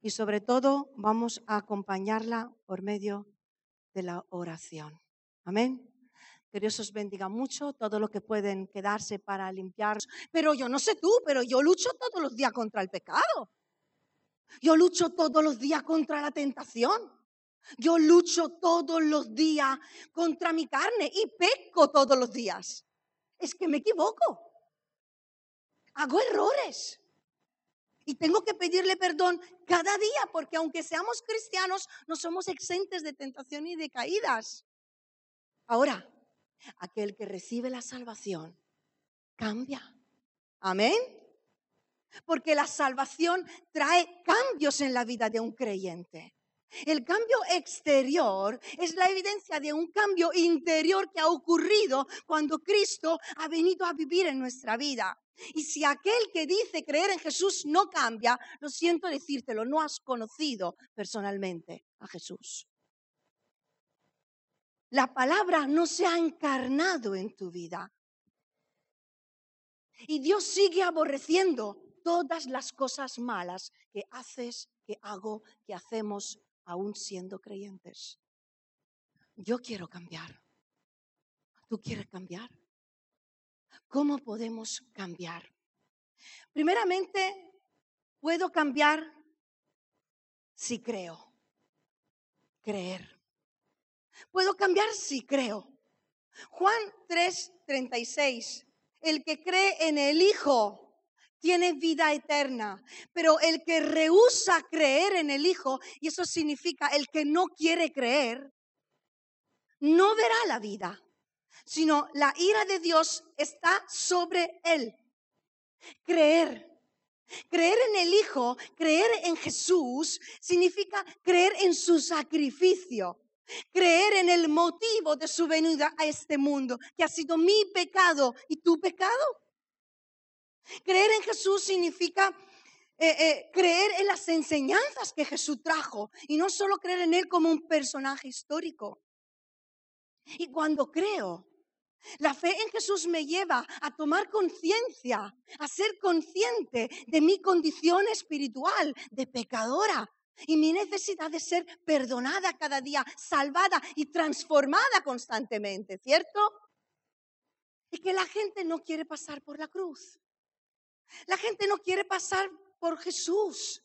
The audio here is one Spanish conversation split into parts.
y sobre todo vamos a acompañarla por medio de la oración. Amén. Que Dios os bendiga mucho, todo lo que pueden quedarse para limpiar. Pero yo no sé tú, pero yo lucho todos los días contra el pecado. Yo lucho todos los días contra la tentación. Yo lucho todos los días contra mi carne y peco todos los días. Es que me equivoco. Hago errores. Y tengo que pedirle perdón cada día, porque aunque seamos cristianos, no somos exentes de tentación y de caídas. Ahora, aquel que recibe la salvación cambia. Amén. Porque la salvación trae cambios en la vida de un creyente. El cambio exterior es la evidencia de un cambio interior que ha ocurrido cuando Cristo ha venido a vivir en nuestra vida. Y si aquel que dice creer en Jesús no cambia, lo siento decírtelo, no has conocido personalmente a Jesús. La palabra no se ha encarnado en tu vida. Y Dios sigue aborreciendo todas las cosas malas que haces, que hago, que hacemos, aún siendo creyentes. Yo quiero cambiar. ¿Tú quieres cambiar? ¿Cómo podemos cambiar? Primeramente, puedo cambiar si creo. Creer. Puedo cambiar si creo. Juan 3:36. El que cree en el Hijo tiene vida eterna, pero el que rehúsa creer en el Hijo, y eso significa el que no quiere creer, no verá la vida, sino la ira de Dios está sobre él. Creer. Creer en el Hijo, creer en Jesús, significa creer en su sacrificio. Creer en el motivo de su venida a este mundo, que ha sido mi pecado y tu pecado. Creer en Jesús significa eh, eh, creer en las enseñanzas que Jesús trajo y no solo creer en Él como un personaje histórico. Y cuando creo, la fe en Jesús me lleva a tomar conciencia, a ser consciente de mi condición espiritual de pecadora y mi necesidad de ser perdonada cada día, salvada y transformada constantemente, ¿cierto? Y que la gente no quiere pasar por la cruz. La gente no quiere pasar por Jesús.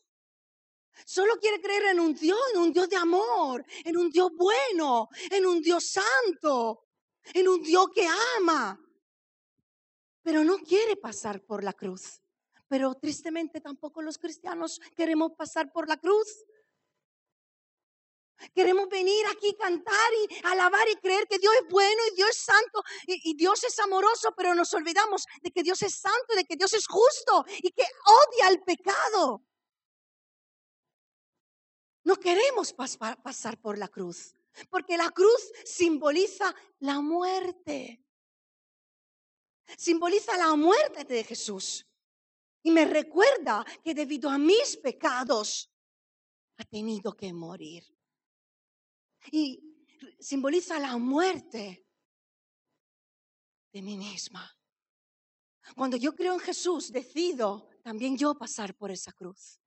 Solo quiere creer en un Dios, en un Dios de amor, en un Dios bueno, en un Dios santo en un Dios que ama, pero no quiere pasar por la cruz. Pero tristemente tampoco los cristianos queremos pasar por la cruz. Queremos venir aquí, cantar y alabar y creer que Dios es bueno y Dios es santo y, y, Dios es amoroso, pero nos olvidamos de que Dios es santo, de que Dios es justo y que odia el pecado. No queremos pasar por la cruz. Porque la cruz simboliza la muerte. Simboliza la muerte de Jesús. Y me recuerda que debido a mis pecados ha tenido que morir. Y simboliza la muerte de mí misma. Cuando yo creo en Jesús, decido también yo pasar por esa cruz.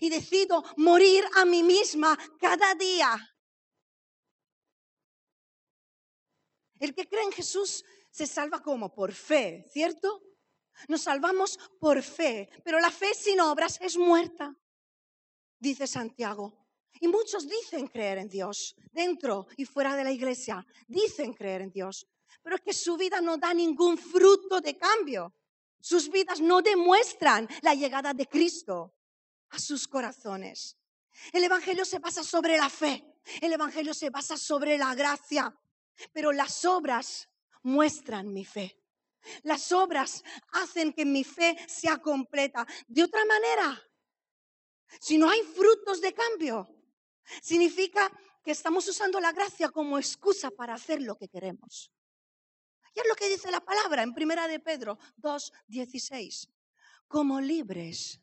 Y decido morir a mí misma cada día El que cree en Jesús se salva como por fe, ¿cierto? Nos salvamos por fe, pero la fe sin obras es muerta, dice Santiago. Y muchos dicen creer en Dios, dentro y fuera de la iglesia, dicen creer en Dios, pero es que su vida no da ningún fruto de cambio. Sus vidas no demuestran la llegada de Cristo a sus corazones. El Evangelio se basa sobre la fe, el Evangelio se basa sobre la gracia, pero las obras muestran mi fe. Las obras hacen que mi fe sea completa. De otra manera, si no hay frutos de cambio, significa que estamos usando la gracia como excusa para hacer lo que queremos. Y es lo que dice la palabra en Primera de Pedro 2:16. Como libres,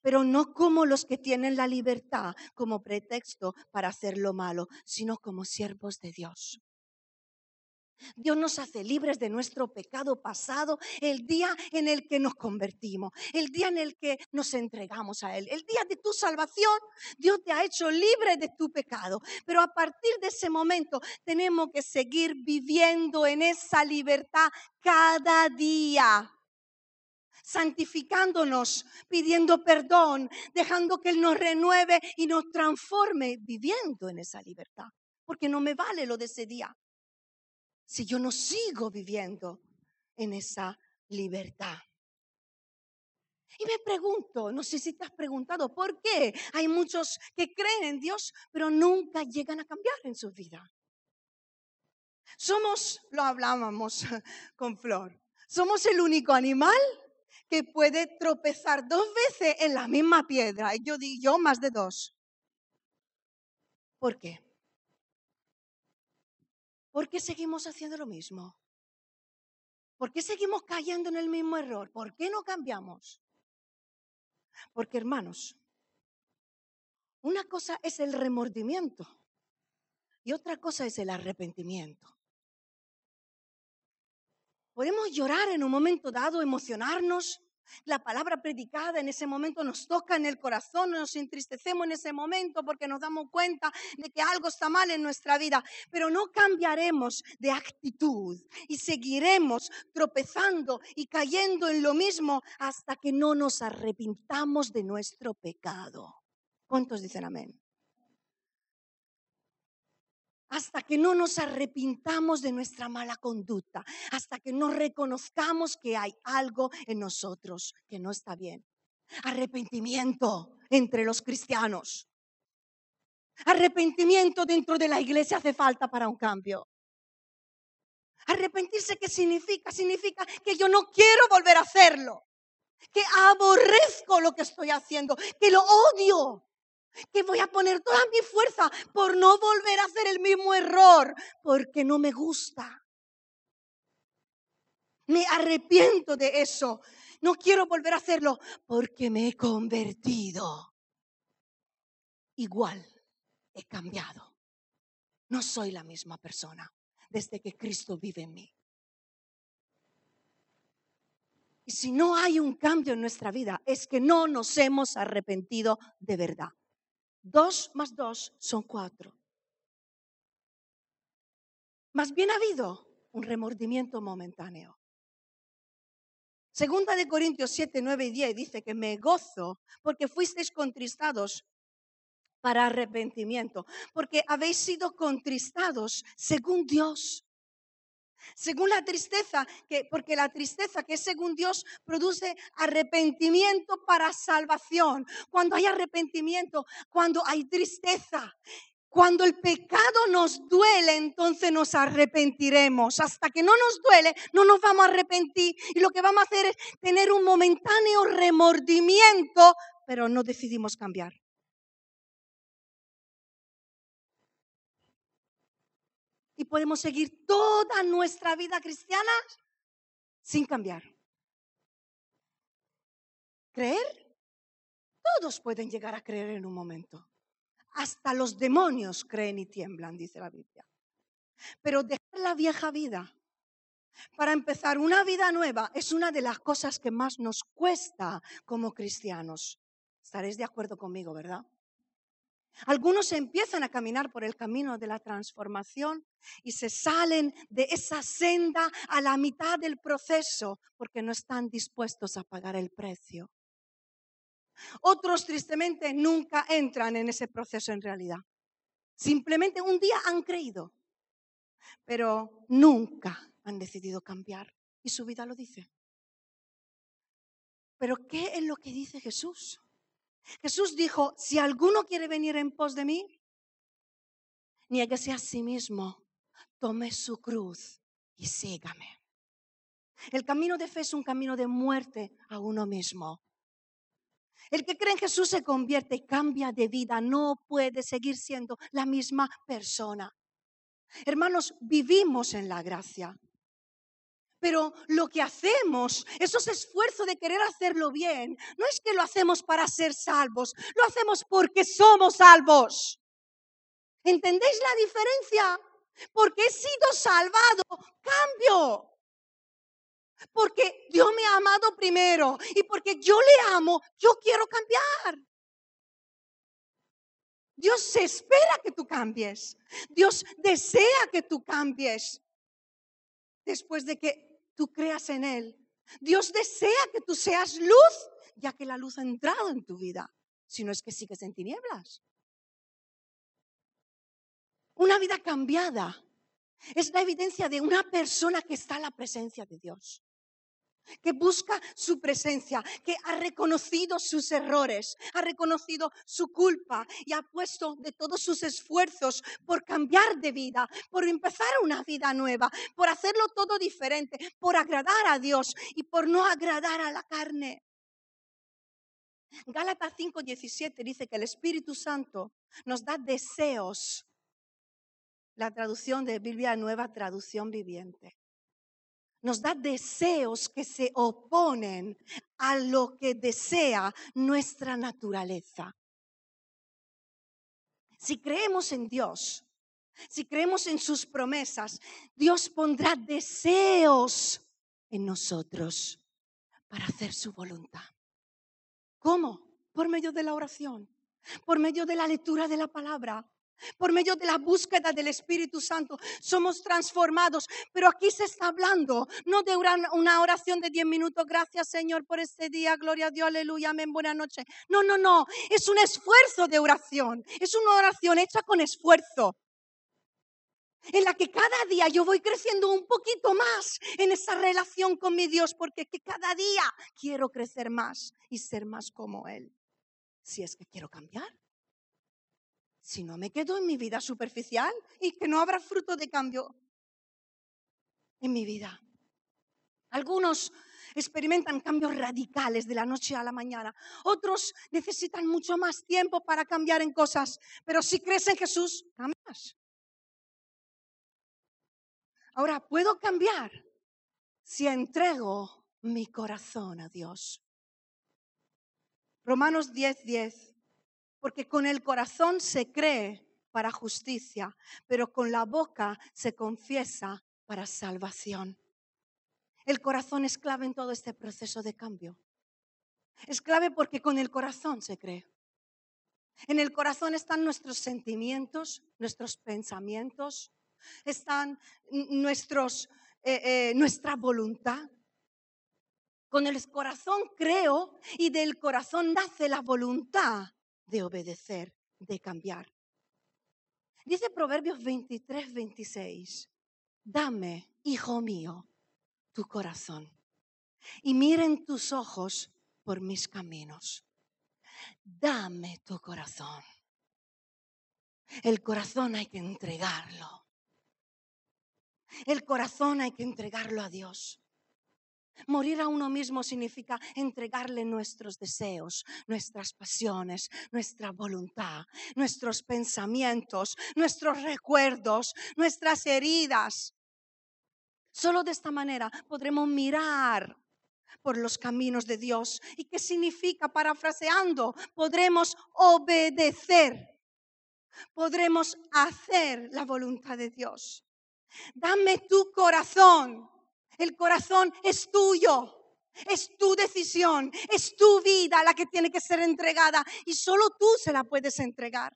pero no como los que tienen la libertad como pretexto para hacer lo malo, sino como siervos de Dios. Dios nos hace libres de nuestro pecado pasado el día en el que nos convertimos, el día en el que nos entregamos a Él, el día de tu salvación. Dios te ha hecho libre de tu pecado, pero a partir de ese momento tenemos que seguir viviendo en esa libertad cada día santificándonos, pidiendo perdón, dejando que Él nos renueve y nos transforme viviendo en esa libertad. Porque no me vale lo de ese día si yo no sigo viviendo en esa libertad. Y me pregunto, no sé si te has preguntado, ¿por qué hay muchos que creen en Dios, pero nunca llegan a cambiar en su vida? Somos, lo hablábamos con Flor, somos el único animal que puede tropezar dos veces en la misma piedra. Y yo digo, yo más de dos. ¿Por qué? ¿Por qué seguimos haciendo lo mismo? ¿Por qué seguimos cayendo en el mismo error? ¿Por qué no cambiamos? Porque hermanos, una cosa es el remordimiento y otra cosa es el arrepentimiento. Podemos llorar en un momento dado, emocionarnos, la palabra predicada en ese momento nos toca en el corazón, nos entristecemos en ese momento porque nos damos cuenta de que algo está mal en nuestra vida, pero no cambiaremos de actitud y seguiremos tropezando y cayendo en lo mismo hasta que no nos arrepintamos de nuestro pecado. ¿Cuántos dicen amén? Hasta que no nos arrepintamos de nuestra mala conducta, hasta que no reconozcamos que hay algo en nosotros que no está bien. Arrepentimiento entre los cristianos. Arrepentimiento dentro de la iglesia hace falta para un cambio. Arrepentirse, ¿qué significa? Significa que yo no quiero volver a hacerlo, que aborrezco lo que estoy haciendo, que lo odio, que voy a poner toda mi fuerza por no volver a hacer el mismo error, porque no me gusta. Me arrepiento de eso. No quiero volver a hacerlo porque me he convertido. Igual, he cambiado. No soy la misma persona desde que Cristo vive en mí. Y si no hay un cambio en nuestra vida, es que no nos hemos arrepentido de verdad. Dos más dos son cuatro. Más bien ha habido un remordimiento momentáneo. Segunda de Corintios 7, 9 y 10 dice que me gozo porque fuisteis contristados para arrepentimiento, porque habéis sido contristados según Dios. Según la tristeza, que, porque la tristeza que es según Dios produce arrepentimiento para salvación. Cuando hay arrepentimiento, cuando hay tristeza, cuando el pecado nos duele, entonces nos arrepentiremos. Hasta que no nos duele, no nos vamos a arrepentir. Y lo que vamos a hacer es tener un momentáneo remordimiento, pero no decidimos cambiar. Y podemos seguir toda nuestra vida cristiana sin cambiar. ¿Creer? Todos pueden llegar a creer en un momento. Hasta los demonios creen y tiemblan, dice la Biblia. Pero dejar la vieja vida para empezar una vida nueva es una de las cosas que más nos cuesta como cristianos. Estaréis de acuerdo conmigo, ¿verdad? Algunos empiezan a caminar por el camino de la transformación y se salen de esa senda a la mitad del proceso porque no están dispuestos a pagar el precio. Otros tristemente nunca entran en ese proceso en realidad. Simplemente un día han creído, pero nunca han decidido cambiar y su vida lo dice. Pero ¿qué es lo que dice Jesús? Jesús dijo, si alguno quiere venir en pos de mí, niéguese a sí mismo, tome su cruz y sígame. El camino de fe es un camino de muerte a uno mismo. El que cree en Jesús se convierte y cambia de vida, no puede seguir siendo la misma persona. Hermanos, vivimos en la gracia. Pero lo que hacemos, esos esfuerzos de querer hacerlo bien, no es que lo hacemos para ser salvos, lo hacemos porque somos salvos. ¿Entendéis la diferencia? Porque he sido salvado, cambio. Porque Dios me ha amado primero y porque yo le amo, yo quiero cambiar. Dios espera que tú cambies. Dios desea que tú cambies después de que tú creas en Él. Dios desea que tú seas luz, ya que la luz ha entrado en tu vida, si no es que sigues en tinieblas. Una vida cambiada es la evidencia de una persona que está en la presencia de Dios que busca su presencia, que ha reconocido sus errores, ha reconocido su culpa y ha puesto de todos sus esfuerzos por cambiar de vida, por empezar una vida nueva, por hacerlo todo diferente, por agradar a Dios y por no agradar a la carne. Gálatas 5:17 dice que el Espíritu Santo nos da deseos. La traducción de Biblia Nueva, traducción viviente nos da deseos que se oponen a lo que desea nuestra naturaleza. Si creemos en Dios, si creemos en sus promesas, Dios pondrá deseos en nosotros para hacer su voluntad. ¿Cómo? Por medio de la oración, por medio de la lectura de la palabra, por medio de la búsqueda del Espíritu Santo somos transformados. Pero aquí se está hablando no de una oración de 10 minutos. Gracias Señor por este día. Gloria a Dios. Aleluya. Amén. Buenas noches. No, no, no. Es un esfuerzo de oración. Es una oración hecha con esfuerzo. En la que cada día yo voy creciendo un poquito más en esa relación con mi Dios. Porque que cada día quiero crecer más y ser más como Él. Si es que quiero cambiar si no me quedo en mi vida superficial y que no habrá fruto de cambio en mi vida. Algunos experimentan cambios radicales de la noche a la mañana. Otros necesitan mucho más tiempo para cambiar en cosas. Pero si crees en Jesús, cambias. Ahora, ¿puedo cambiar si entrego mi corazón a Dios? Romanos 10, 10 porque con el corazón se cree para justicia, pero con la boca se confiesa para salvación. El corazón es clave en todo este proceso de cambio. Es clave porque con el corazón se cree. En el corazón están nuestros sentimientos, nuestros pensamientos, están nuestros, eh, eh, nuestra voluntad. Con el corazón creo y del corazón nace la voluntad de obedecer, de cambiar. Dice Proverbios 23, 26, dame, hijo mío, tu corazón y miren tus ojos por mis caminos. Dame tu corazón. El corazón hay que entregarlo. El corazón hay que entregarlo a Dios. Morir a uno mismo significa entregarle nuestros deseos, nuestras pasiones, nuestra voluntad, nuestros pensamientos, nuestros recuerdos, nuestras heridas. Solo de esta manera podremos mirar por los caminos de Dios. ¿Y qué significa? Parafraseando, podremos obedecer, podremos hacer la voluntad de Dios. Dame tu corazón el corazón es tuyo. Es tu decisión, es tu vida la que tiene que ser entregada y solo tú se la puedes entregar.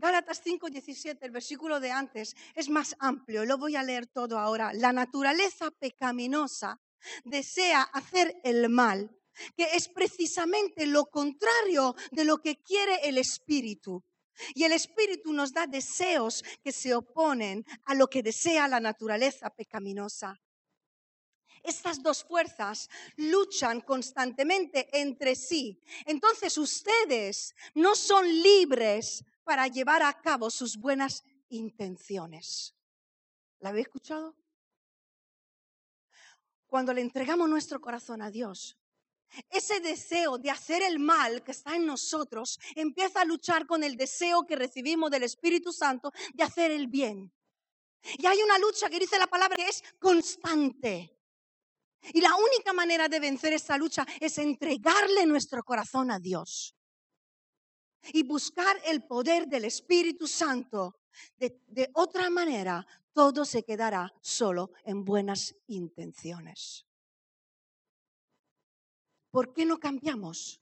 Gálatas 5:17, el versículo de antes, es más amplio, lo voy a leer todo ahora. La naturaleza pecaminosa desea hacer el mal, que es precisamente lo contrario de lo que quiere el espíritu. Y el Espíritu nos da deseos que se oponen a lo que desea la naturaleza pecaminosa. Estas dos fuerzas luchan constantemente entre sí. Entonces ustedes no son libres para llevar a cabo sus buenas intenciones. ¿La habéis escuchado? Cuando le entregamos nuestro corazón a Dios, ese deseo de hacer el mal que está en nosotros empieza a luchar con el deseo que recibimos del Espíritu Santo de hacer el bien. Y hay una lucha que dice la palabra que es constante. Y la única manera de vencer esa lucha es entregarle nuestro corazón a Dios. y buscar el poder del Espíritu Santo, de, de otra manera todo se quedará solo en buenas intenciones. ¿Por qué no cambiamos?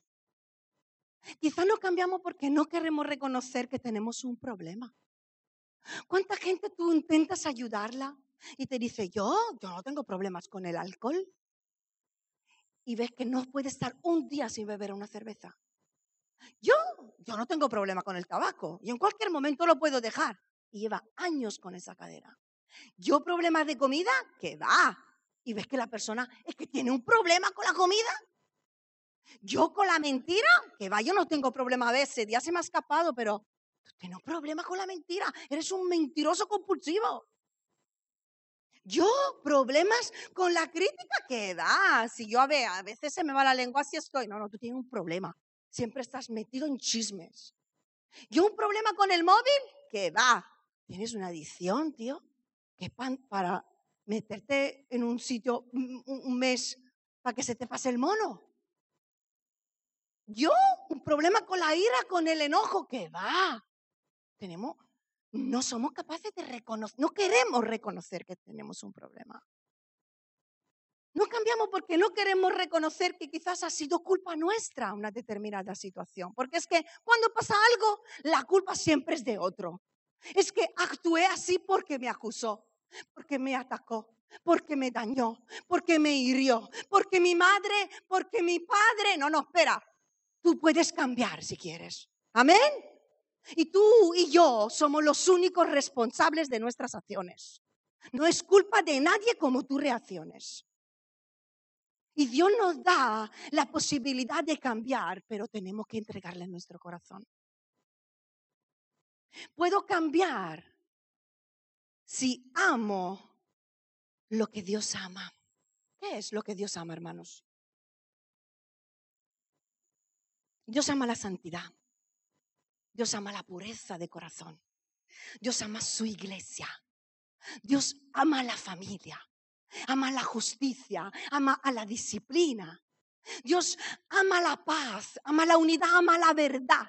Quizá no cambiamos porque no queremos reconocer que tenemos un problema. ¿Cuánta gente tú intentas ayudarla y te dice, yo, yo no tengo problemas con el alcohol? Y ves que no puede estar un día sin beber una cerveza. Yo, yo no tengo problema con el tabaco y en cualquier momento lo puedo dejar. Y lleva años con esa cadera. Yo problemas de comida, que va. Y ves que la persona es que tiene un problema con la comida. Yo con la mentira, que va, yo no tengo problema a veces, ya se me ha escapado, pero tú tienes un problema con la mentira, eres un mentiroso compulsivo. Yo, problemas con la crítica, que da, si yo a, ver, a veces se me va la lengua, así estoy. No, no, tú tienes un problema, siempre estás metido en chismes. Yo, un problema con el móvil, que va, tienes una adicción, tío, que pan para meterte en un sitio un mes para que se te pase el mono. Yo, un problema con la ira, con el enojo, que va. Tenemos, no somos capaces de reconocer, no queremos reconocer que tenemos un problema. No cambiamos porque no queremos reconocer que quizás ha sido culpa nuestra una determinada situación. Porque es que cuando pasa algo, la culpa siempre es de otro. Es que actué así porque me acusó, porque me atacó, porque me dañó, porque me hirió, porque mi madre, porque mi padre. No, no, espera. Tú puedes cambiar si quieres. Amén. Y tú y yo somos los únicos responsables de nuestras acciones. No es culpa de nadie como tú reacciones. Y Dios nos da la posibilidad de cambiar, pero tenemos que entregarle nuestro corazón. Puedo cambiar si amo lo que Dios ama. ¿Qué es lo que Dios ama, hermanos? Dios ama la santidad. Dios ama la pureza de corazón. Dios ama su iglesia. Dios ama a la familia. Ama la justicia. Ama a la disciplina. Dios ama la paz. Ama la unidad. Ama la verdad.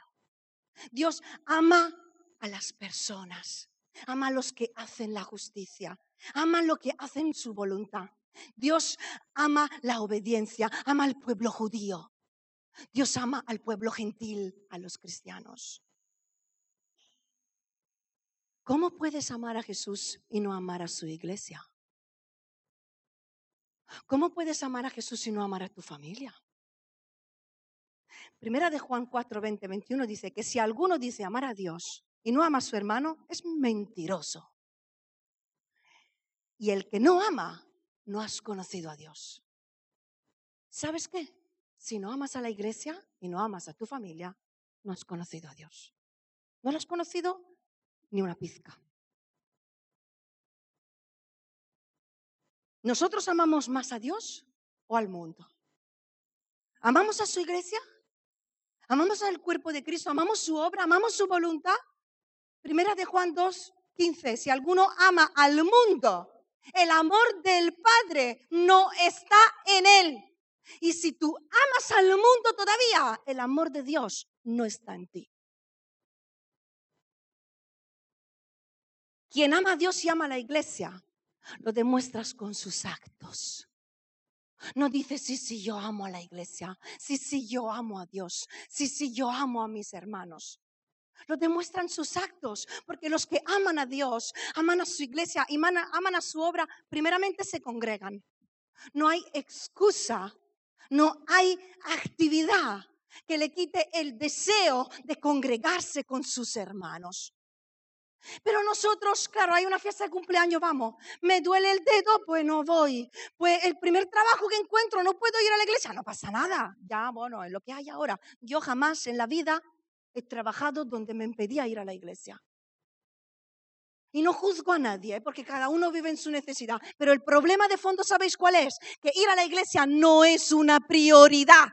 Dios ama a las personas. Ama a los que hacen la justicia. Ama lo que hacen su voluntad. Dios ama la obediencia. Ama al pueblo judío. Dios ama al pueblo gentil, a los cristianos. ¿Cómo puedes amar a Jesús y no amar a su iglesia? ¿Cómo puedes amar a Jesús y no amar a tu familia? Primera de Juan 4, 20, 21 dice que si alguno dice amar a Dios y no ama a su hermano, es mentiroso. Y el que no ama, no has conocido a Dios. ¿Sabes qué? Si no amas a la iglesia y no amas a tu familia, no has conocido a Dios. No lo has conocido ni una pizca. ¿Nosotros amamos más a Dios o al mundo? ¿Amamos a su iglesia? ¿Amamos al cuerpo de Cristo? ¿Amamos su obra? ¿Amamos su voluntad? Primera de Juan 2, 15. Si alguno ama al mundo, el amor del Padre no está en él. Y si tú amas al mundo todavía, el amor de Dios no está en ti. Quien ama a Dios y ama a la iglesia, lo demuestras con sus actos. No dices, sí, sí, yo amo a la iglesia, sí, sí, yo amo a Dios, sí, sí, yo amo a mis hermanos. Lo demuestran sus actos, porque los que aman a Dios, aman a su iglesia y aman a su obra, primeramente se congregan. No hay excusa no hay actividad que le quite el deseo de congregarse con sus hermanos. Pero nosotros, claro, hay una fiesta de cumpleaños, vamos, me duele el dedo, pues no voy. Pues el primer trabajo que encuentro, no puedo ir a la iglesia, no pasa nada. Ya, bueno, es lo que hay ahora. Yo jamás en la vida he trabajado donde me impedía ir a la iglesia. Y no juzgo a nadie, ¿eh? porque cada uno vive en su necesidad. Pero el problema de fondo, ¿sabéis cuál es? Que ir a la iglesia no es una prioridad.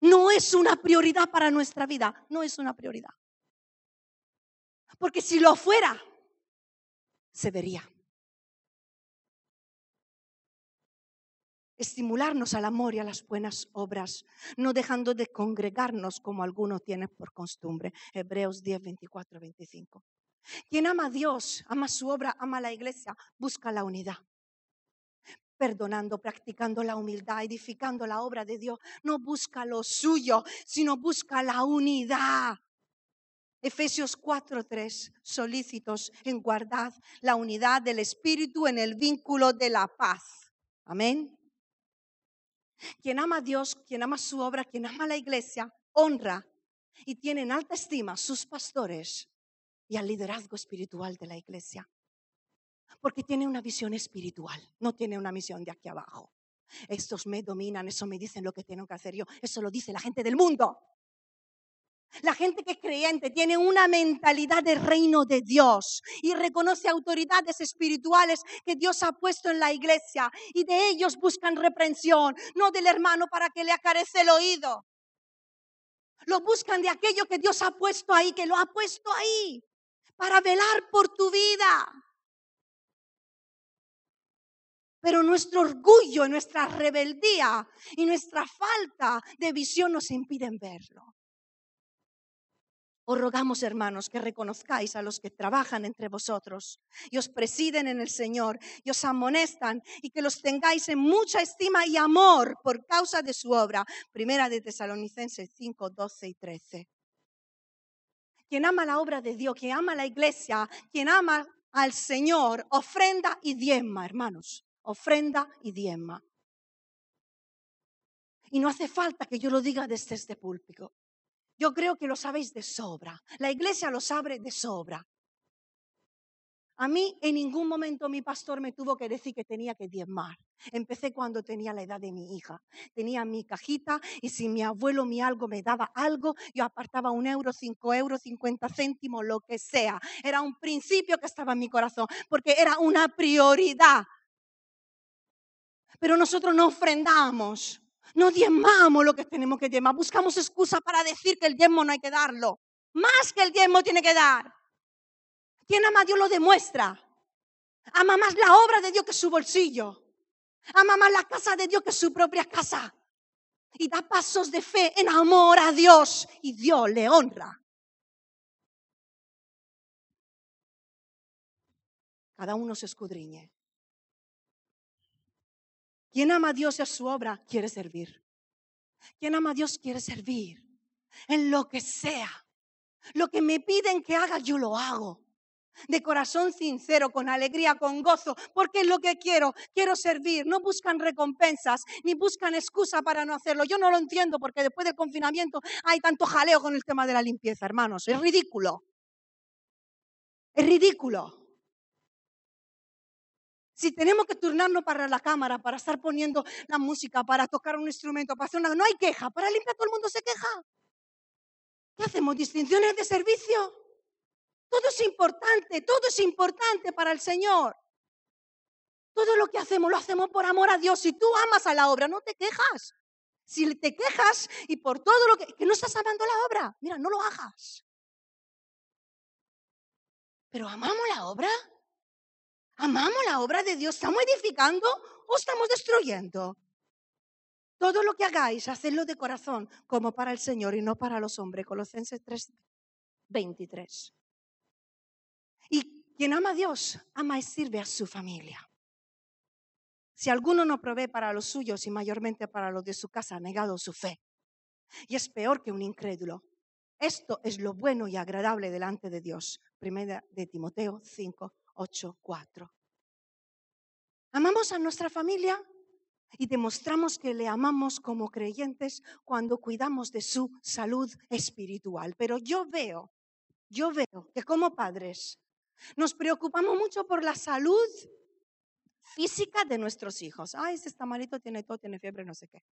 No es una prioridad para nuestra vida. No es una prioridad. Porque si lo fuera, se vería. estimularnos al amor y a las buenas obras, no dejando de congregarnos como algunos tienen por costumbre. Hebreos 10, 24, 25. Quien ama a Dios, ama su obra, ama la iglesia, busca la unidad. Perdonando, practicando la humildad, edificando la obra de Dios. No busca lo suyo, sino busca la unidad. Efesios 4:3, solícitos en guardad la unidad del Espíritu en el vínculo de la paz. Amén. Quien ama a Dios, quien ama su obra, quien ama la iglesia, honra y tiene en alta estima sus pastores y al liderazgo espiritual de la iglesia. Porque tiene una visión espiritual, no tiene una misión de aquí abajo. Estos me dominan, eso me dicen lo que tengo que hacer yo. Eso lo dice la gente del mundo. La gente que es creyente tiene una mentalidad de reino de Dios y reconoce autoridades espirituales que Dios ha puesto en la iglesia y de ellos buscan reprensión, no del hermano para que le acarece el oído. Lo buscan de aquello que Dios ha puesto ahí, que lo ha puesto ahí, para velar por tu vida. Pero nuestro orgullo, nuestra rebeldía y nuestra falta de visión nos impiden verlo. Os rogamos, hermanos, que reconozcáis a los que trabajan entre vosotros y os presiden en el Señor y os amonestan y que los tengáis en mucha estima y amor por causa de su obra. Primera de Tesalonicenses 5, 12 y 13. Quien ama la obra de Dios, quien ama la iglesia, quien ama al Señor, ofrenda y diezma, hermanos, ofrenda y diezma. Y no hace falta que yo lo diga desde este púlpito. Yo creo que lo sabéis de sobra. La iglesia lo sabe de sobra. A mí en ningún momento mi pastor me tuvo que decir que tenía que diezmar. Empecé cuando tenía la edad de mi hija. Tenía mi cajita y si mi abuelo mi algo me daba algo, yo apartaba un euro, cinco euros, cincuenta céntimos, lo que sea. Era un principio que estaba en mi corazón porque era una prioridad. Pero nosotros no ofrendamos. No diezmamos lo que tenemos que diezmar. Buscamos excusa para decir que el diezmo no hay que darlo. Más que el diezmo tiene que dar. Quien ama a Dios lo demuestra. Ama más la obra de Dios que su bolsillo. Ama más la casa de Dios que su propia casa. Y da pasos de fe en amor a Dios. Y Dios le honra. Cada uno se escudriñe. Quien ama a Dios y a su obra quiere servir. Quien ama a Dios quiere servir en lo que sea. Lo que me piden que haga, yo lo hago. De corazón sincero, con alegría, con gozo, porque es lo que quiero. Quiero servir. No buscan recompensas ni buscan excusa para no hacerlo. Yo no lo entiendo porque después del confinamiento hay tanto jaleo con el tema de la limpieza, hermanos. Es ridículo. Es ridículo. Si tenemos que turnarnos para la cámara, para estar poniendo la música, para tocar un instrumento, para hacer una... No hay queja, para limpiar todo el mundo se queja. ¿Qué hacemos? ¿Distinciones de servicio? Todo es importante, todo es importante para el Señor. Todo lo que hacemos lo hacemos por amor a Dios. Si tú amas a la obra, no te quejas. Si te quejas y por todo lo que, que no estás amando la obra, mira, no lo hagas. Pero amamos la obra. ¿Amamos la obra de Dios? ¿Estamos edificando o estamos destruyendo? Todo lo que hagáis, hacedlo de corazón, como para el Señor y no para los hombres. Colosenses 3, 23. Quien ama a Dios, ama y sirve a su familia. Si alguno no provee para los suyos y mayormente para los de su casa, ha negado su fe. Y es peor que un incrédulo. Esto es lo bueno y agradable delante de Dios. Primera de Timoteo 5, 8.4. Amamos a nuestra familia y demostramos que le amamos como creyentes cuando cuidamos de su salud espiritual. Pero yo veo, yo veo que como padres nos preocupamos mucho por la salud física de nuestros hijos. Ay, este está malito, tiene todo, tiene fiebre, no sé qué.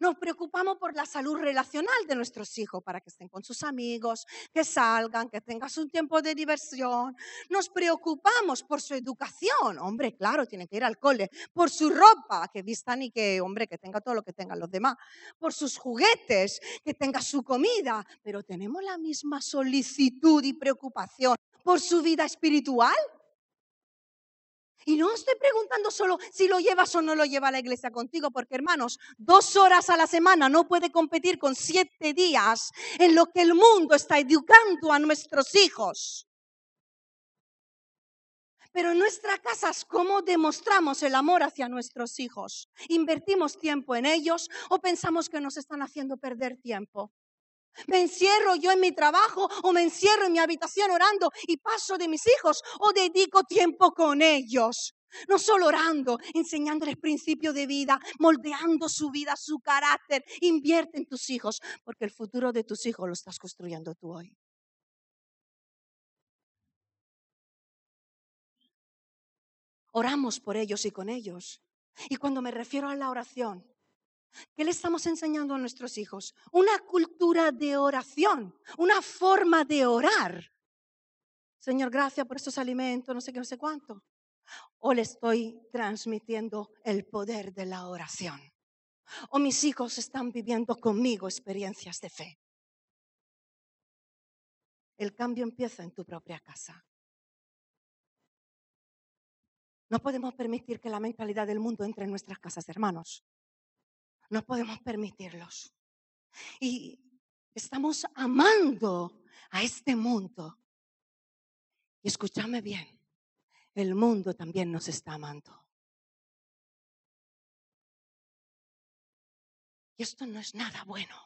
Nos preocupamos por la salud relacional de nuestros hijos para que estén con sus amigos, que salgan, que tengan su tiempo de diversión. Nos preocupamos por su educación. Hombre, claro, tiene que ir al cole. Por su ropa, que vistan y que, hombre, que tenga todo lo que tengan los demás. Por sus juguetes, que tenga su comida. Pero tenemos la misma solicitud y preocupación por su vida espiritual. Y no estoy preguntando solo si lo llevas o no lo lleva la iglesia contigo, porque hermanos, dos horas a la semana no puede competir con siete días en lo que el mundo está educando a nuestros hijos. Pero en nuestras casas, ¿cómo demostramos el amor hacia nuestros hijos? ¿Invertimos tiempo en ellos o pensamos que nos están haciendo perder tiempo? Me encierro yo en mi trabajo o me encierro en mi habitación orando y paso de mis hijos o dedico tiempo con ellos. No solo orando, enseñándoles principios de vida, moldeando su vida, su carácter. Invierte en tus hijos, porque el futuro de tus hijos lo estás construyendo tú hoy. Oramos por ellos y con ellos. Y cuando me refiero a la oración, ¿qué le estamos enseñando a nuestros hijos? Una cultura de oración, una forma de orar. Señor, gracias por estos alimentos, no sé qué, no sé cuánto. O le estoy transmitiendo el poder de la oración. O mis hijos están viviendo conmigo experiencias de fe. El cambio empieza en tu propia casa. No podemos permitir que la mentalidad del mundo entre en nuestras casas, hermanos. No podemos permitirlos. Y estamos amando a este mundo. Y escúchame bien, el mundo también nos está amando. Y esto no es nada bueno.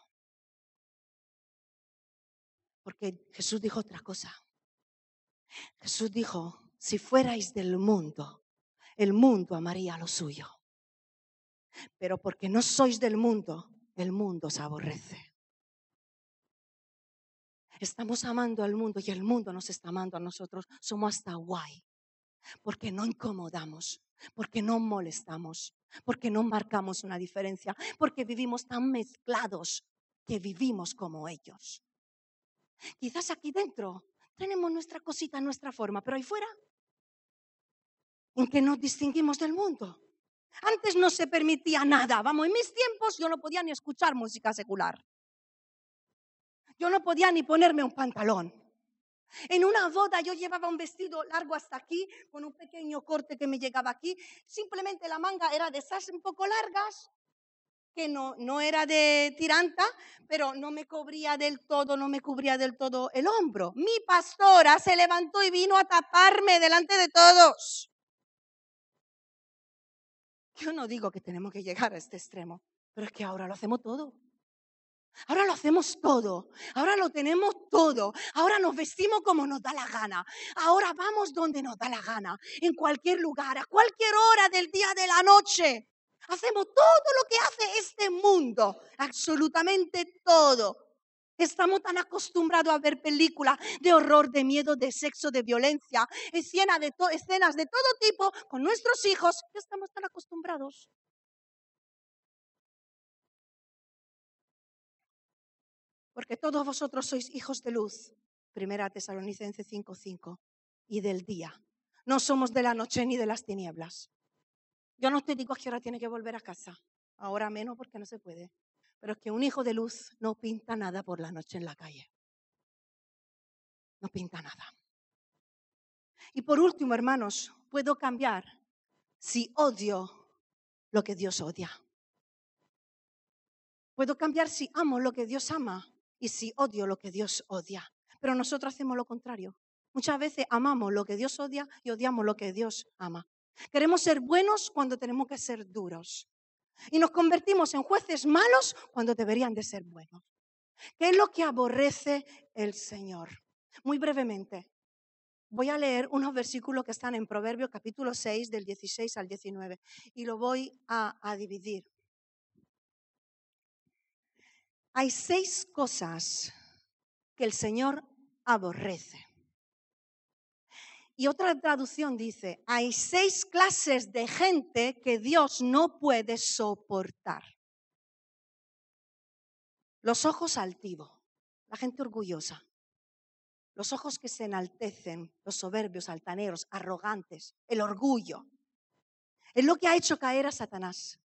Porque Jesús dijo otra cosa. Jesús dijo, si fuerais del mundo, el mundo amaría lo suyo. Pero porque no sois del mundo, el mundo os aborrece. Estamos amando al mundo y el mundo nos está amando a nosotros. Somos hasta guay. Porque no incomodamos, porque no molestamos, porque no marcamos una diferencia, porque vivimos tan mezclados que vivimos como ellos. Quizás aquí dentro tenemos nuestra cosita, nuestra forma, pero ahí fuera en que nos distinguimos del mundo. Antes no se permitía nada. Vamos, en mis tiempos yo no podía ni escuchar música secular. Yo no podía ni ponerme un pantalón. En una boda yo llevaba un vestido largo hasta aquí, con un pequeño corte que me llegaba aquí. Simplemente la manga era de esas un poco largas, que no, no era de tiranta, pero no me cubría del todo, no me cubría del todo el hombro. Mi pastora se levantó y vino a taparme delante de todos. Yo no digo que tenemos que llegar a este extremo, pero es que ahora lo hacemos todo. Ahora lo hacemos todo, ahora lo tenemos todo, ahora nos vestimos como nos da la gana, ahora vamos donde nos da la gana, en cualquier lugar, a cualquier hora del día, de la noche. Hacemos todo lo que hace este mundo, absolutamente todo. Estamos tan acostumbrados a ver películas de horror, de miedo, de sexo, de violencia, escenas de, de todo tipo con nuestros hijos, estamos tan acostumbrados. Porque todos vosotros sois hijos de luz, primera Tesalonicense 5:5, y del día. No somos de la noche ni de las tinieblas. Yo no te digo a qué hora tiene que volver a casa, ahora menos porque no se puede. Pero es que un hijo de luz no pinta nada por la noche en la calle. No pinta nada. Y por último, hermanos, puedo cambiar si odio lo que Dios odia. Puedo cambiar si amo lo que Dios ama y si odio lo que Dios odia. Pero nosotros hacemos lo contrario. Muchas veces amamos lo que Dios odia y odiamos lo que Dios ama. Queremos ser buenos cuando tenemos que ser duros. Y nos convertimos en jueces malos cuando deberían de ser buenos. ¿Qué es lo que aborrece el Señor? Muy brevemente, voy a leer unos versículos que están en Proverbios capítulo 6 del 16 al 19 y lo voy a, a dividir. Hay seis cosas que el Señor aborrece. Y otra traducción dice, hay seis clases de gente que Dios no puede soportar. Los ojos altivos, la gente orgullosa. Los ojos que se enaltecen, los soberbios, altaneros, arrogantes, el orgullo. Es lo que ha hecho caer a Satanás.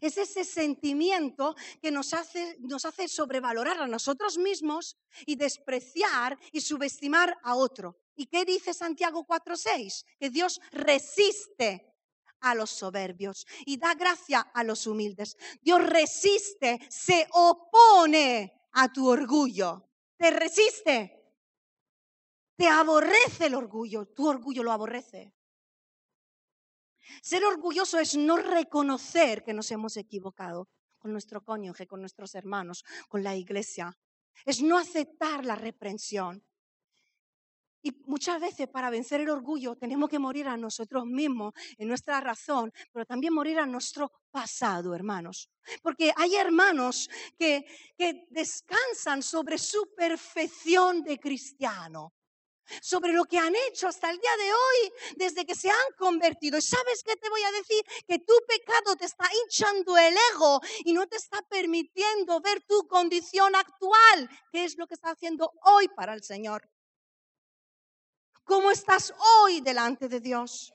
Es ese sentimiento que nos hace, nos hace sobrevalorar a nosotros mismos y despreciar y subestimar a otro. ¿Y qué dice Santiago 4:6? Que Dios resiste a los soberbios y da gracia a los humildes. Dios resiste, se opone a tu orgullo. Te resiste. Te aborrece el orgullo. Tu orgullo lo aborrece. Ser orgulloso es no reconocer que nos hemos equivocado con nuestro cónyuge, con nuestros hermanos, con la iglesia. Es no aceptar la reprensión. Y muchas veces para vencer el orgullo tenemos que morir a nosotros mismos, en nuestra razón, pero también morir a nuestro pasado, hermanos. Porque hay hermanos que, que descansan sobre su perfección de cristiano sobre lo que han hecho hasta el día de hoy, desde que se han convertido. ¿Y sabes qué te voy a decir? Que tu pecado te está hinchando el ego y no te está permitiendo ver tu condición actual, que es lo que está haciendo hoy para el Señor. ¿Cómo estás hoy delante de Dios?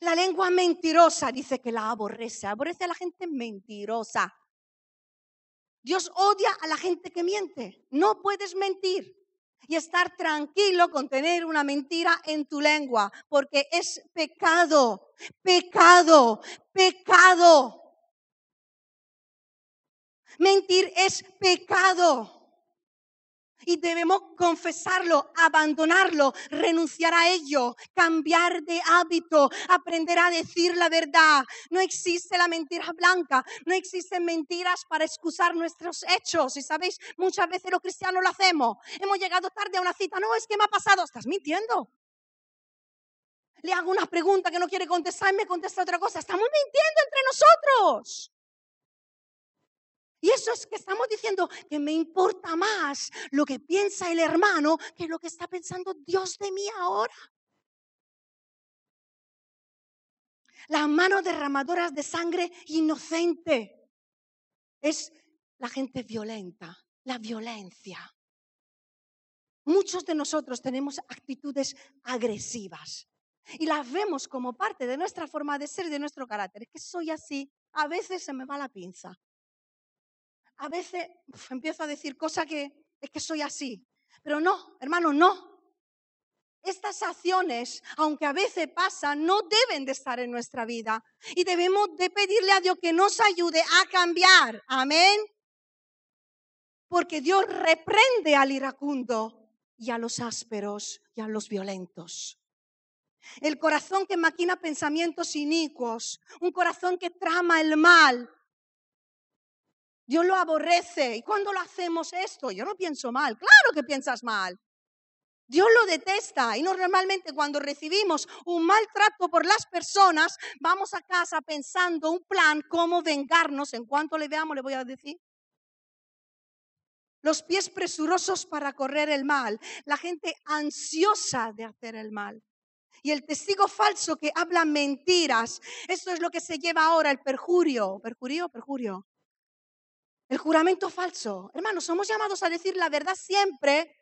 La lengua mentirosa dice que la aborrece, aborrece a la gente mentirosa. Dios odia a la gente que miente. No puedes mentir y estar tranquilo con tener una mentira en tu lengua, porque es pecado, pecado, pecado. Mentir es pecado. Y debemos confesarlo, abandonarlo, renunciar a ello, cambiar de hábito, aprender a decir la verdad. No existe la mentira blanca, no existen mentiras para excusar nuestros hechos. Y sabéis, muchas veces los cristianos lo hacemos. Hemos llegado tarde a una cita, no, es que me ha pasado, estás mintiendo. Le hago una pregunta que no quiere contestar y me contesta otra cosa. Estamos mintiendo entre nosotros. Y eso es que estamos diciendo que me importa más lo que piensa el hermano que lo que está pensando Dios de mí ahora. Las manos derramadoras de sangre inocente es la gente violenta, la violencia. Muchos de nosotros tenemos actitudes agresivas y las vemos como parte de nuestra forma de ser y de nuestro carácter. Es que soy así, a veces se me va la pinza a veces empiezo a decir cosas que es que soy así. Pero no, hermano, no. Estas acciones, aunque a veces pasan, no deben de estar en nuestra vida. Y debemos de pedirle a Dios que nos ayude a cambiar. Amén. Porque Dios reprende al iracundo y a los ásperos y a los violentos. El corazón que maquina pensamientos inicuos, un corazón que trama el mal, Dios lo aborrece. ¿Y cuando lo hacemos esto? Yo no pienso mal. Claro que piensas mal. Dios lo detesta y normalmente cuando recibimos un maltrato por las personas, vamos a casa pensando un plan cómo vengarnos. En cuanto le veamos, le voy a decir. Los pies presurosos para correr el mal, la gente ansiosa de hacer el mal. Y el testigo falso que habla mentiras. Esto es lo que se lleva ahora, el perjurio. Perjurio, perjurio. El juramento falso. Hermanos, somos llamados a decir la verdad siempre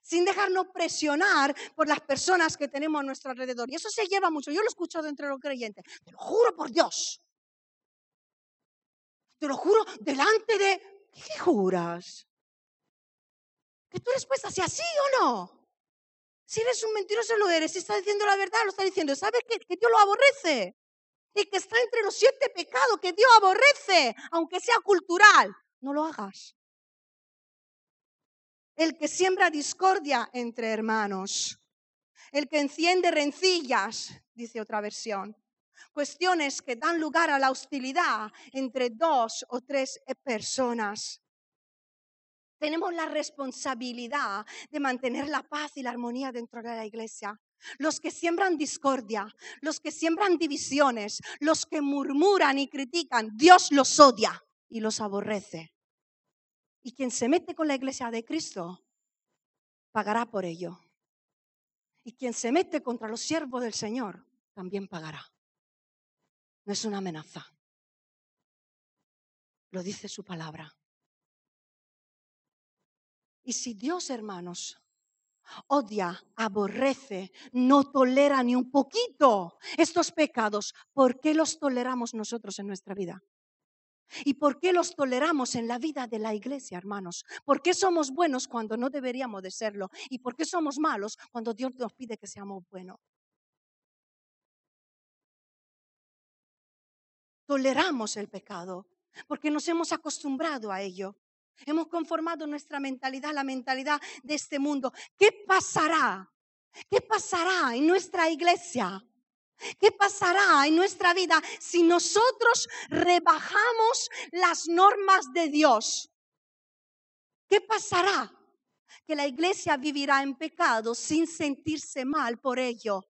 sin dejarnos presionar por las personas que tenemos a nuestro alrededor. Y eso se lleva mucho. Yo lo he escuchado entre los creyentes. Te lo juro por Dios. Te lo juro delante de... ¿Qué juras? ¿Que tu respuesta sea sí o no? Si eres un mentiroso, lo eres. Si estás diciendo la verdad, lo está diciendo. ¿Sabes que, que Dios lo aborrece? Y que está entre los siete pecados que Dios aborrece, aunque sea cultural. No lo hagas. El que siembra discordia entre hermanos. El que enciende rencillas, dice otra versión. Cuestiones que dan lugar a la hostilidad entre dos o tres personas. Tenemos la responsabilidad de mantener la paz y la armonía dentro de la iglesia. Los que siembran discordia, los que siembran divisiones, los que murmuran y critican, Dios los odia y los aborrece. Y quien se mete con la iglesia de Cristo pagará por ello. Y quien se mete contra los siervos del Señor también pagará. No es una amenaza. Lo dice su palabra. Y si Dios, hermanos, odia, aborrece, no tolera ni un poquito estos pecados, ¿por qué los toleramos nosotros en nuestra vida? ¿Y por qué los toleramos en la vida de la iglesia, hermanos? ¿Por qué somos buenos cuando no deberíamos de serlo? ¿Y por qué somos malos cuando Dios nos pide que seamos buenos? Toleramos el pecado porque nos hemos acostumbrado a ello. Hemos conformado nuestra mentalidad, la mentalidad de este mundo. ¿Qué pasará? ¿Qué pasará en nuestra iglesia? ¿Qué pasará en nuestra vida si nosotros rebajamos las normas de Dios? ¿Qué pasará? Que la iglesia vivirá en pecado sin sentirse mal por ello.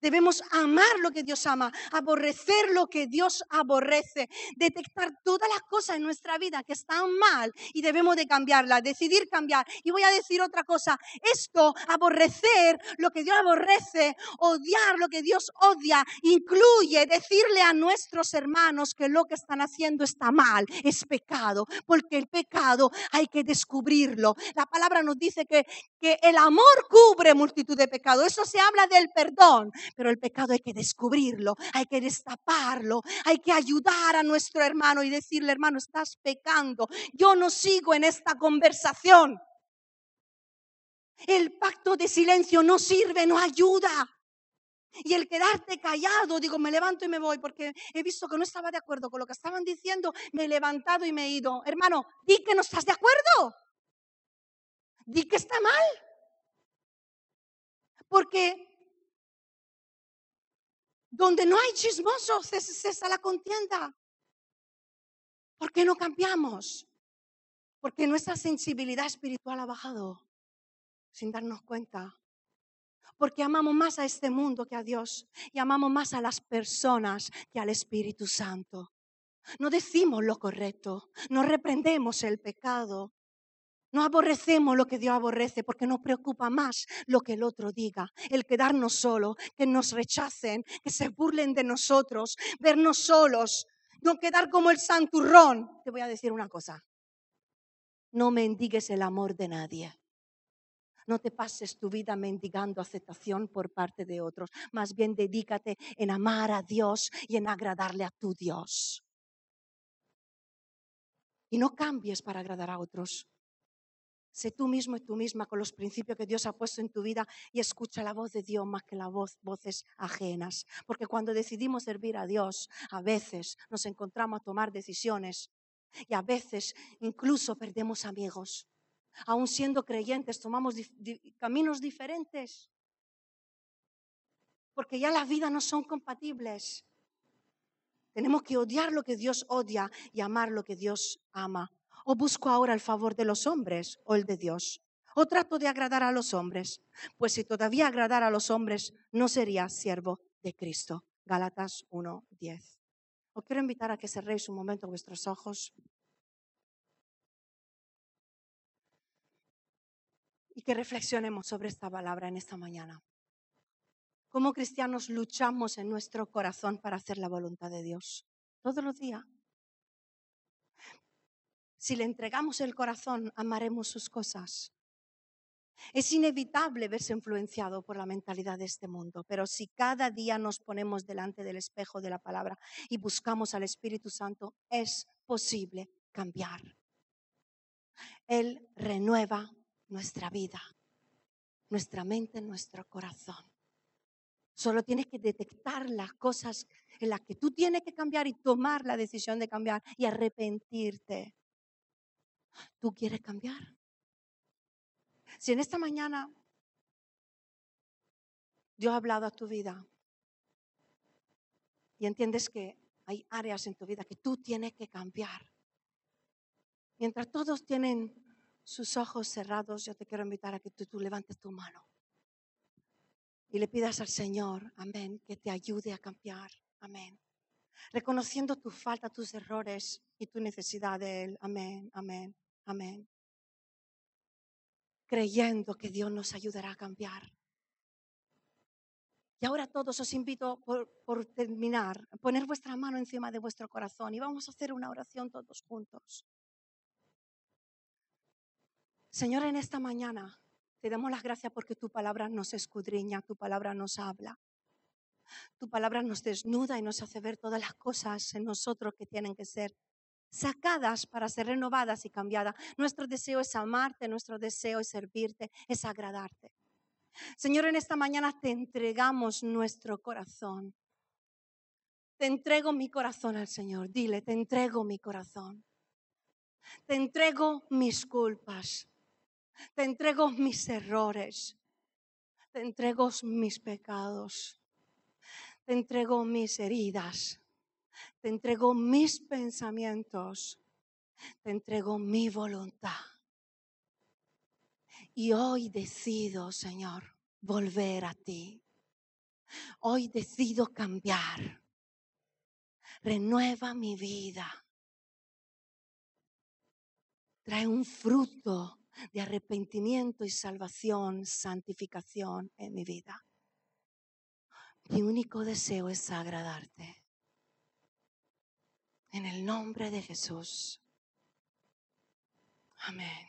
Debemos amar lo que Dios ama, aborrecer lo que Dios aborrece, detectar todas las cosas en nuestra vida que están mal y debemos de cambiarlas, decidir cambiar. Y voy a decir otra cosa, esto, aborrecer lo que Dios aborrece, odiar lo que Dios odia, incluye decirle a nuestros hermanos que lo que están haciendo está mal, es pecado, porque el pecado hay que descubrirlo. La palabra nos dice que, que el amor cubre multitud de pecados, eso se habla del perdón pero el pecado hay que descubrirlo, hay que destaparlo, hay que ayudar a nuestro hermano y decirle, hermano, estás pecando, yo no sigo en esta conversación. El pacto de silencio no sirve, no ayuda. Y el quedarte callado, digo, me levanto y me voy porque he visto que no estaba de acuerdo con lo que estaban diciendo, me he levantado y me he ido. Hermano, di que no estás de acuerdo. Di que está mal. Porque donde no hay chismosos, cesa la contienda. ¿Por qué no cambiamos? Porque nuestra sensibilidad espiritual ha bajado sin darnos cuenta. Porque amamos más a este mundo que a Dios y amamos más a las personas que al Espíritu Santo. No decimos lo correcto, no reprendemos el pecado, no aborrecemos lo que Dios aborrece porque nos preocupa más lo que el otro diga, el quedarnos solo, que nos rechacen, que se burlen de nosotros, vernos solos, no quedar como el santurrón. Te voy a decir una cosa, no mendigues el amor de nadie. No te pases tu vida mendigando aceptación por parte de otros. Más bien dedícate en amar a Dios y en agradarle a tu Dios. Y no cambies para agradar a otros. Sé tú mismo y tú misma con los principios que Dios ha puesto en tu vida y escucha la voz de Dios más que las voz, voces ajenas. Porque cuando decidimos servir a Dios, a veces nos encontramos a tomar decisiones y a veces incluso perdemos amigos. Aún siendo creyentes, tomamos caminos diferentes. Porque ya las vidas no son compatibles. Tenemos que odiar lo que Dios odia y amar lo que Dios ama. ¿O busco ahora el favor de los hombres o el de Dios? ¿O trato de agradar a los hombres? Pues si todavía agradar a los hombres, no sería siervo de Cristo. Gálatas 1:10. Os quiero invitar a que cerréis un momento vuestros ojos y que reflexionemos sobre esta palabra en esta mañana. Como cristianos luchamos en nuestro corazón para hacer la voluntad de Dios todos los días. Si le entregamos el corazón, amaremos sus cosas. Es inevitable verse influenciado por la mentalidad de este mundo, pero si cada día nos ponemos delante del espejo de la palabra y buscamos al Espíritu Santo, es posible cambiar. Él renueva nuestra vida, nuestra mente, nuestro corazón. Solo tienes que detectar las cosas en las que tú tienes que cambiar y tomar la decisión de cambiar y arrepentirte. ¿Tú quieres cambiar? Si en esta mañana Dios ha hablado a tu vida y entiendes que hay áreas en tu vida que tú tienes que cambiar, mientras todos tienen sus ojos cerrados, yo te quiero invitar a que tú, tú levantes tu mano y le pidas al Señor, amén, que te ayude a cambiar, amén reconociendo tu falta, tus errores y tu necesidad de Él. Amén, amén, amén. Creyendo que Dios nos ayudará a cambiar. Y ahora todos os invito por, terminar poner vuestra mano encima de vuestro corazón y vamos a hacer una oración todos juntos. Señor, en esta mañana te damos las gracias porque tu palabra nos escudriña, tu palabra nos habla. Tu palabra nos desnuda y nos hace ver todas las cosas en nosotros que tienen que ser sacadas para ser renovadas y cambiadas. Nuestro deseo es amarte, nuestro deseo es servirte, es agradarte. Señor, en esta mañana te entregamos nuestro corazón. Te entrego mi corazón al Señor. Dile, te entrego mi corazón. Te entrego mis culpas. Te entrego mis errores. Te entrego mis pecados. Te entrego mis heridas. Te entrego mis pensamientos. Te entrego mi voluntad. Y hoy decido, Señor, volver a ti. Hoy decido cambiar. Renueva mi vida. Trae un fruto de arrepentimiento y salvación, santificación en mi vida. Mi único deseo es agradarte. En el nombre de Jesús. Amén.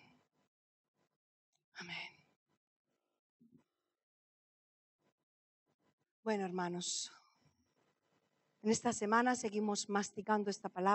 Amén. Bueno, hermanos, en esta semana seguimos masticando esta palabra.